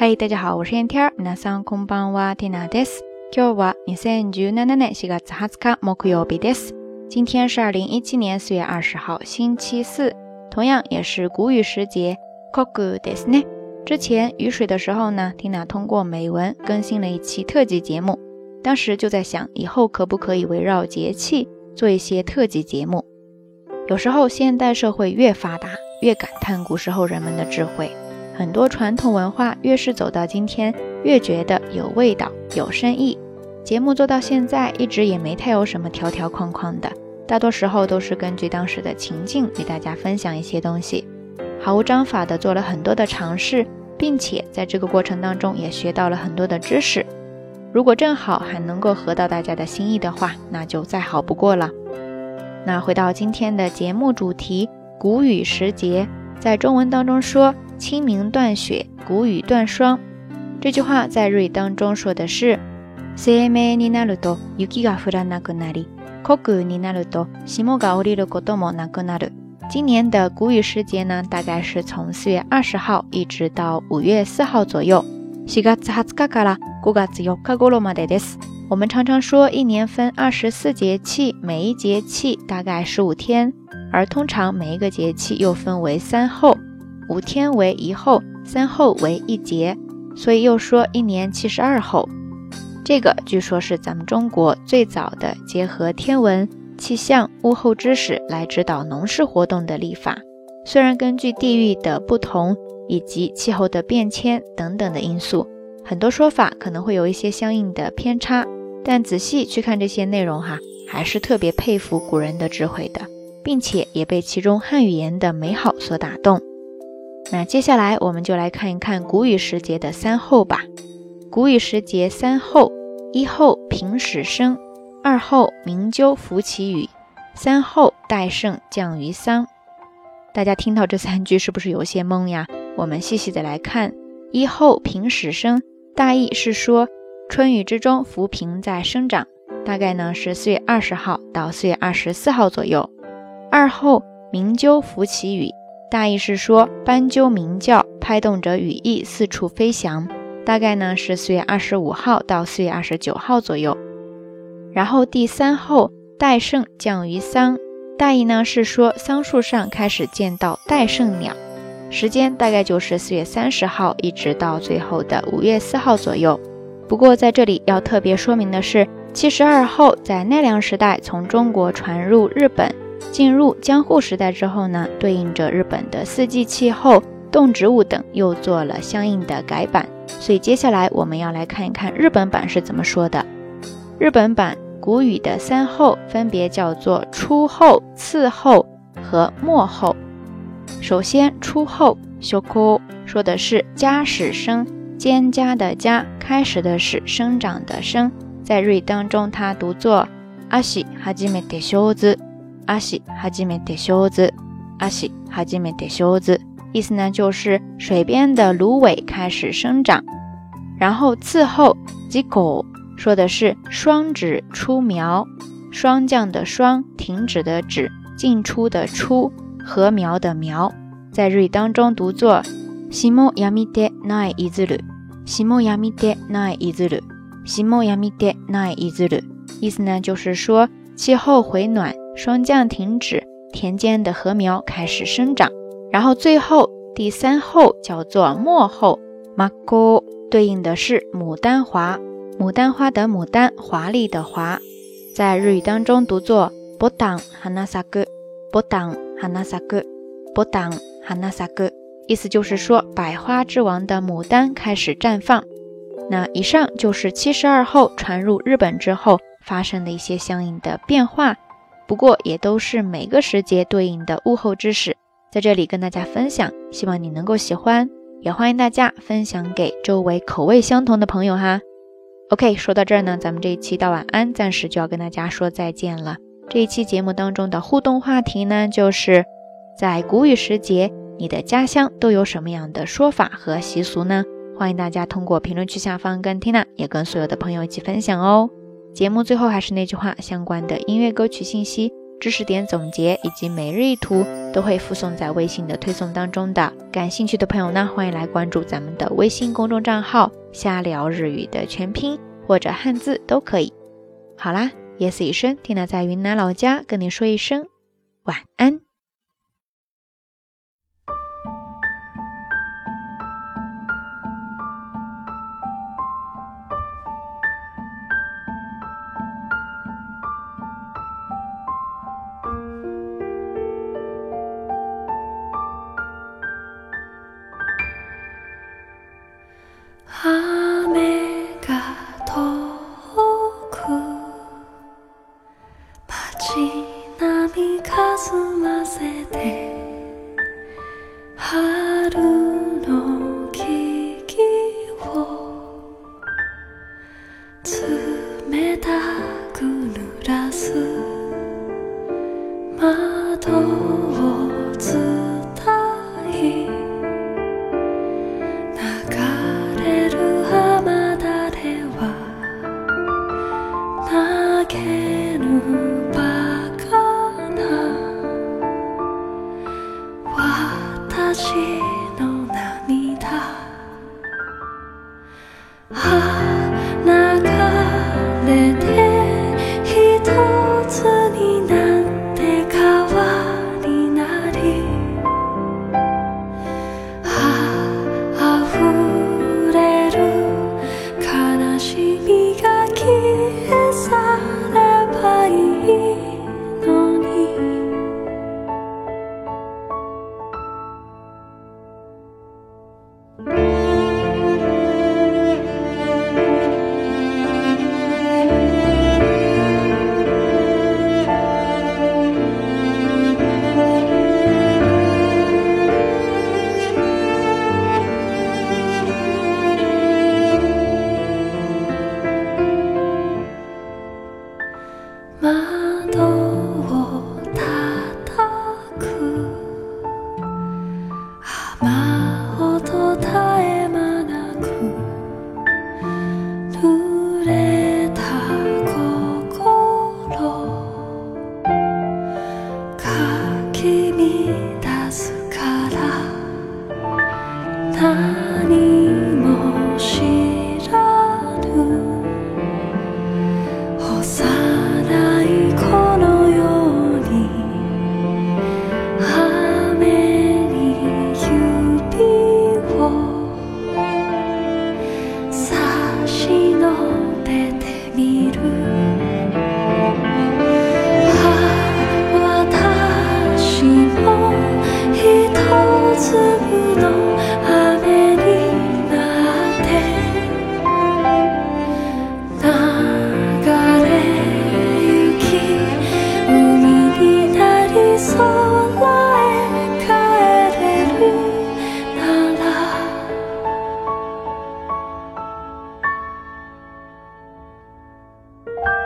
嗨，大家好，我是燕天儿。皆さんこんばんは、ティナです。今日は二千十七年四月二十日、木曜日です。今天是二零一七年四月二十号，星期四，同样也是谷雨时节。コグですね。之前雨水的时候呢，缇娜通过美文更新了一期特辑节目。当时就在想，以后可不可以围绕节气做一些特辑节目？有时候现代社会越发达，越感叹古时候人们的智慧。 很多传统文化越是走到今天，越觉得有味道、有深意。节目做到现在，一直也没太有什么条条框框的，大多时候都是根据当时的情境与大家分享一些东西，毫无章法的做了很多的尝试，并且在这个过程当中也学到了很多的知识。如果正好还能够合到大家的心意的话，那就再好不过了。那回到今天的节目主题，谷雨时节，在中文当中说。清明断雪，谷雨断霜。这句话在日语当中说的是“生命になると雪が降らなくなり、酷雨になると霜が降りることもなくなる”。今年的谷雨时节呢，大概是从四月二十号一直到五月四号左右。四月二十日から五月四日頃までです。我们常常说一年分二十四节气，每一节气大概十五天，而通常每一个节气又分为三候。 五天为一候，三候为一节，所以又说一年七十二候。这个据说是咱们中国最早的结合天文、气象、物候知识来指导农事活动的历法。虽然根据地域的不同以及气候的变迁等等的因素，很多说法可能会有一些相应的偏差，但仔细去看这些内容哈，还是特别佩服古人的智慧的，并且也被其中汉语言的美好所打动。那接下来我们就来看一看谷雨时节的三候吧。谷雨时节三候：一候平始生，二候鸣鸠伏其羽，三候戴胜降于桑。大家听到这三句是不是有些懵呀？我们细细的来看。一候平始生，大意是说春雨之中浮萍在生长，大概呢是四月二十号到四月二十四号左右。二候鸣鸠伏其羽。大意是说，斑鸠鸣叫，拍动着羽翼四处飞翔。大概呢是四月二十五号到四月二十九号左右。然后第三候戴胜降于桑，大意呢是说桑树上开始见到戴胜鸟，时间大概就是四月三十号一直到最后的五月四号左右。不过在这里要特别说明的是，七十二候在奈良时代从中国传入日本。进入江户时代之后呢，对应着日本的四季气候、动植物等，又做了相应的改版。所以接下来我们要来看一看日本版是怎么说的。日本版古语的三候分别叫做初候、次候和末候。首先，初候修枯说的是家始生，蒹葭的家，开始的是生长的生，在日语当中它读作阿喜哈基米的修子。阿西哈基美德修子，阿西哈基美德修子，意思呢就是水边的芦苇开始生长。然后次后吉狗。说的是双指出苗，霜降的霜，停止的止，进出的出，禾苗的苗，在日语当中读作西莫亚米德奈伊兹鲁，西莫亚米德奈伊兹鲁，西莫亚米德奈伊兹鲁，意思呢就是说气候回暖。霜降停止，田间的禾苗开始生长。然后最后第三候叫做末候，马古对应的是牡丹花，牡丹花的牡丹，华丽的华，在日语当中读作波当哈纳萨格，波当哈纳萨格，波当哈纳萨格，意思就是说百花之王的牡丹开始绽放。那以上就是七十二候传入日本之后发生的一些相应的变化。不过也都是每个时节对应的物候知识，在这里跟大家分享，希望你能够喜欢，也欢迎大家分享给周围口味相同的朋友哈。OK，说到这儿呢，咱们这一期到晚安，暂时就要跟大家说再见了。这一期节目当中的互动话题呢，就是在谷雨时节，你的家乡都有什么样的说法和习俗呢？欢迎大家通过评论区下方跟 Tina 也跟所有的朋友一起分享哦。节目最后还是那句话，相关的音乐歌曲信息、知识点总结以及每日一图，都会附送在微信的推送当中的。感兴趣的朋友呢，欢迎来关注咱们的微信公众账号“瞎聊日语”的全拼或者汉字都可以。好啦，夜色已深，缇娜在云南老家跟你说一声晚安。かすませて春啊 time. you